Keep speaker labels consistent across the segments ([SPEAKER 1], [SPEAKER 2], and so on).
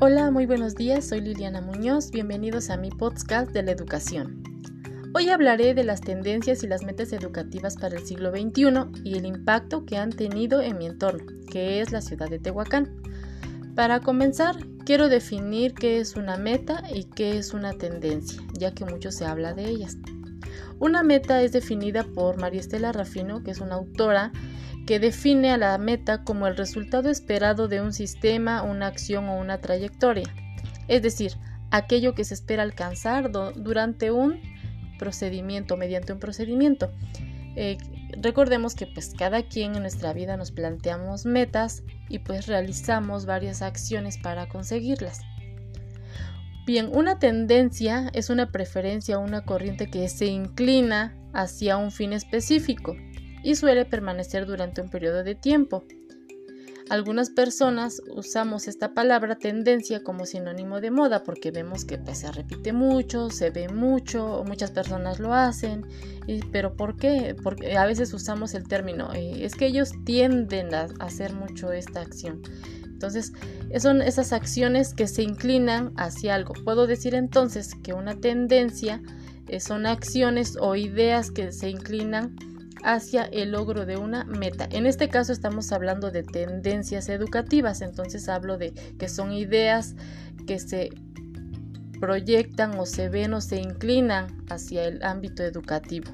[SPEAKER 1] Hola, muy buenos días, soy Liliana Muñoz, bienvenidos a mi podcast de la educación. Hoy hablaré de las tendencias y las metas educativas para el siglo XXI y el impacto que han tenido en mi entorno, que es la ciudad de Tehuacán. Para comenzar, quiero definir qué es una meta y qué es una tendencia, ya que mucho se habla de ellas. Una meta es definida por María Estela Rafino, que es una autora que define a la meta como el resultado esperado de un sistema, una acción o una trayectoria, es decir, aquello que se espera alcanzar durante un procedimiento, mediante un procedimiento. Eh, recordemos que pues cada quien en nuestra vida nos planteamos metas y pues realizamos varias acciones para conseguirlas. Bien, una tendencia es una preferencia o una corriente que se inclina hacia un fin específico y suele permanecer durante un periodo de tiempo. Algunas personas usamos esta palabra tendencia como sinónimo de moda porque vemos que pues, se repite mucho, se ve mucho, muchas personas lo hacen, pero ¿por qué? Porque a veces usamos el término, eh, es que ellos tienden a hacer mucho esta acción. Entonces, son esas acciones que se inclinan hacia algo. Puedo decir entonces que una tendencia eh, son acciones o ideas que se inclinan hacia el logro de una meta. En este caso estamos hablando de tendencias educativas, entonces hablo de que son ideas que se proyectan o se ven o se inclinan hacia el ámbito educativo.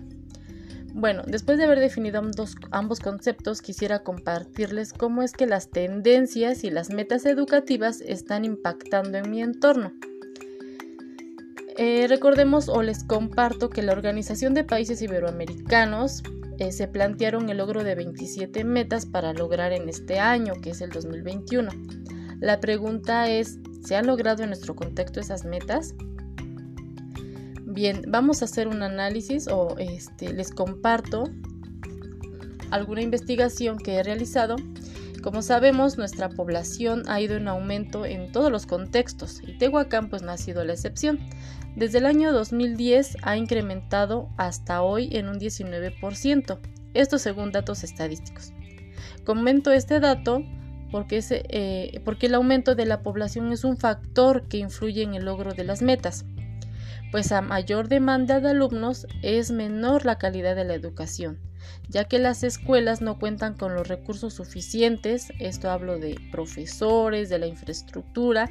[SPEAKER 1] Bueno, después de haber definido ambos, conceptos, quisiera compartirles cómo es que las tendencias y las metas educativas están impactando en mi entorno. Eh, recordemos o les comparto que la Organización de Países Iberoamericanos eh, se plantearon el logro de 27 metas para lograr en este año, que es el 2021. La pregunta es, ¿se han logrado en nuestro contexto esas metas? Bien, vamos a hacer un análisis o este, les comparto alguna investigación que he realizado. Como sabemos, nuestra población ha ido en aumento en todos los contextos y Tehuacán pues no ha sido la excepción. Desde el año 2010 ha incrementado hasta hoy en un 19%, esto según datos estadísticos. Comento este dato eh, porque el aumento de la población es un factor que influye en el logro de las metas, pues a mayor demanda de alumnos es menor la calidad de la educación, ya que las escuelas no cuentan con los recursos suficientes, esto hablo de profesores, de la infraestructura,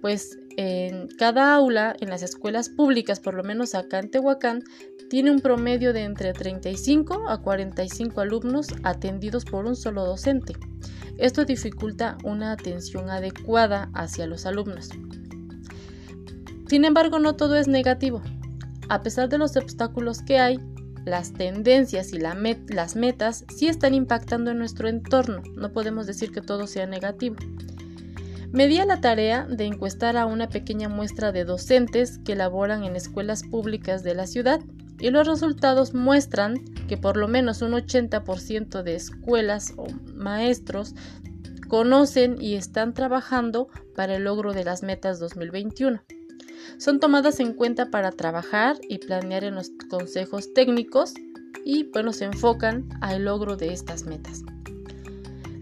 [SPEAKER 1] pues en cada aula, en las escuelas públicas, por lo menos acá en Tehuacán, tiene un promedio de entre 35 a 45 alumnos atendidos por un solo docente. Esto dificulta una atención adecuada hacia los alumnos. Sin embargo, no todo es negativo. A pesar de los obstáculos que hay, las tendencias y las metas sí están impactando en nuestro entorno. No podemos decir que todo sea negativo. Me di la tarea de encuestar a una pequeña muestra de docentes que laboran en escuelas públicas de la ciudad y los resultados muestran que por lo menos un 80% de escuelas o maestros conocen y están trabajando para el logro de las metas 2021. Son tomadas en cuenta para trabajar y planear en los consejos técnicos y bueno, se enfocan al logro de estas metas.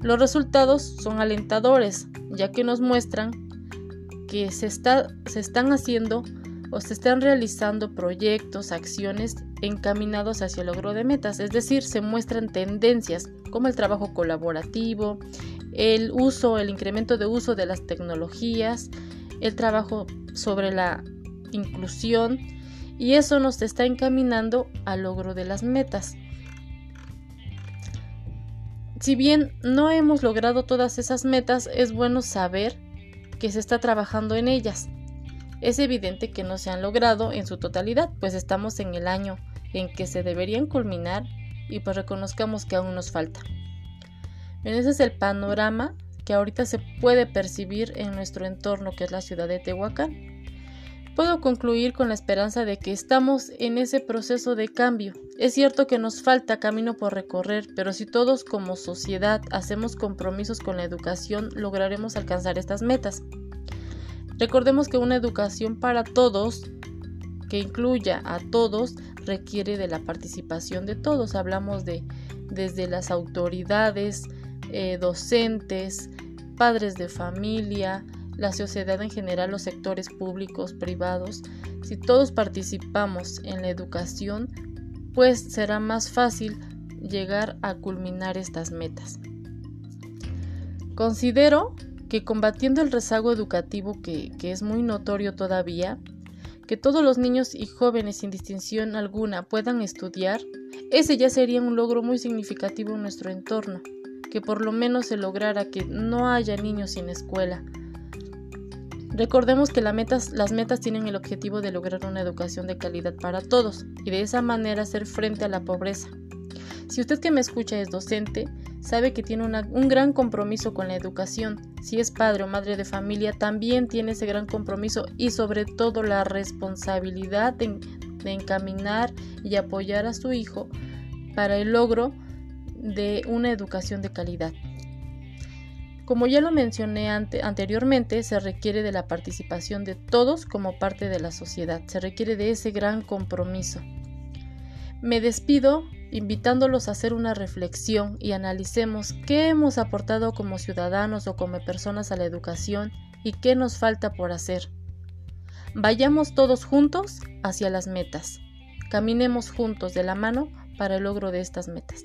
[SPEAKER 1] Los resultados son alentadores, ya que nos muestran que se, se están haciendo o se están realizando proyectos, acciones encaminados hacia el logro de metas, es decir, se muestran tendencias como el trabajo colaborativo, el uso, el incremento de uso de las tecnologías, el trabajo sobre la inclusión y eso nos está encaminando al logro de las metas. Si bien no hemos logrado todas esas metas, es bueno saber que se está trabajando en ellas. Es evidente que no se han logrado en su totalidad, pues estamos en el año en que se deberían culminar y pues reconozcamos que aún nos falta. ese es el panorama que ahorita se puede percibir en nuestro entorno, que es la ciudad de Tehuacán. Puedo concluir con la esperanza de que estamos en ese proceso de cambio. Es cierto que nos falta camino por recorrer, pero si todos como sociedad hacemos compromisos con la educación, lograremos alcanzar estas metas. Recordemos que una educación para todos, que incluya a todos, requiere de la participación de todos. Hablamos de desde las autoridades, eh, docentes, padres de familia, la sociedad en general, los sectores públicos, privados, si todos participamos en la educación, pues será más fácil llegar a culminar estas metas. Considero que combatiendo el rezago educativo que, que es muy notorio todavía, que todos los niños y jóvenes sin distinción alguna puedan estudiar, ese ya sería un logro muy significativo en nuestro entorno, que por lo menos se lograra que no haya niños sin escuela. Recordemos que las metas tienen el objetivo de lograr una educación de calidad para todos y de esa manera hacer frente a la pobreza. Si usted que me escucha es docente, sabe que tiene un gran compromiso con la educación. Si es padre o madre de familia, también tiene ese gran compromiso y sobre todo la responsabilidad de, encaminar y apoyar a su hijo para el logro de una educación de calidad. Como ya lo mencioné anteriormente, se requiere de la participación de todos como parte de la sociedad, se requiere de ese gran compromiso. Me despido invitándolos a hacer una reflexión y analicemos qué hemos aportado como ciudadanos o como personas a la educación y qué nos falta por hacer. Vayamos todos juntos hacia las metas. Caminemos juntos de la mano para el logro de estas metas.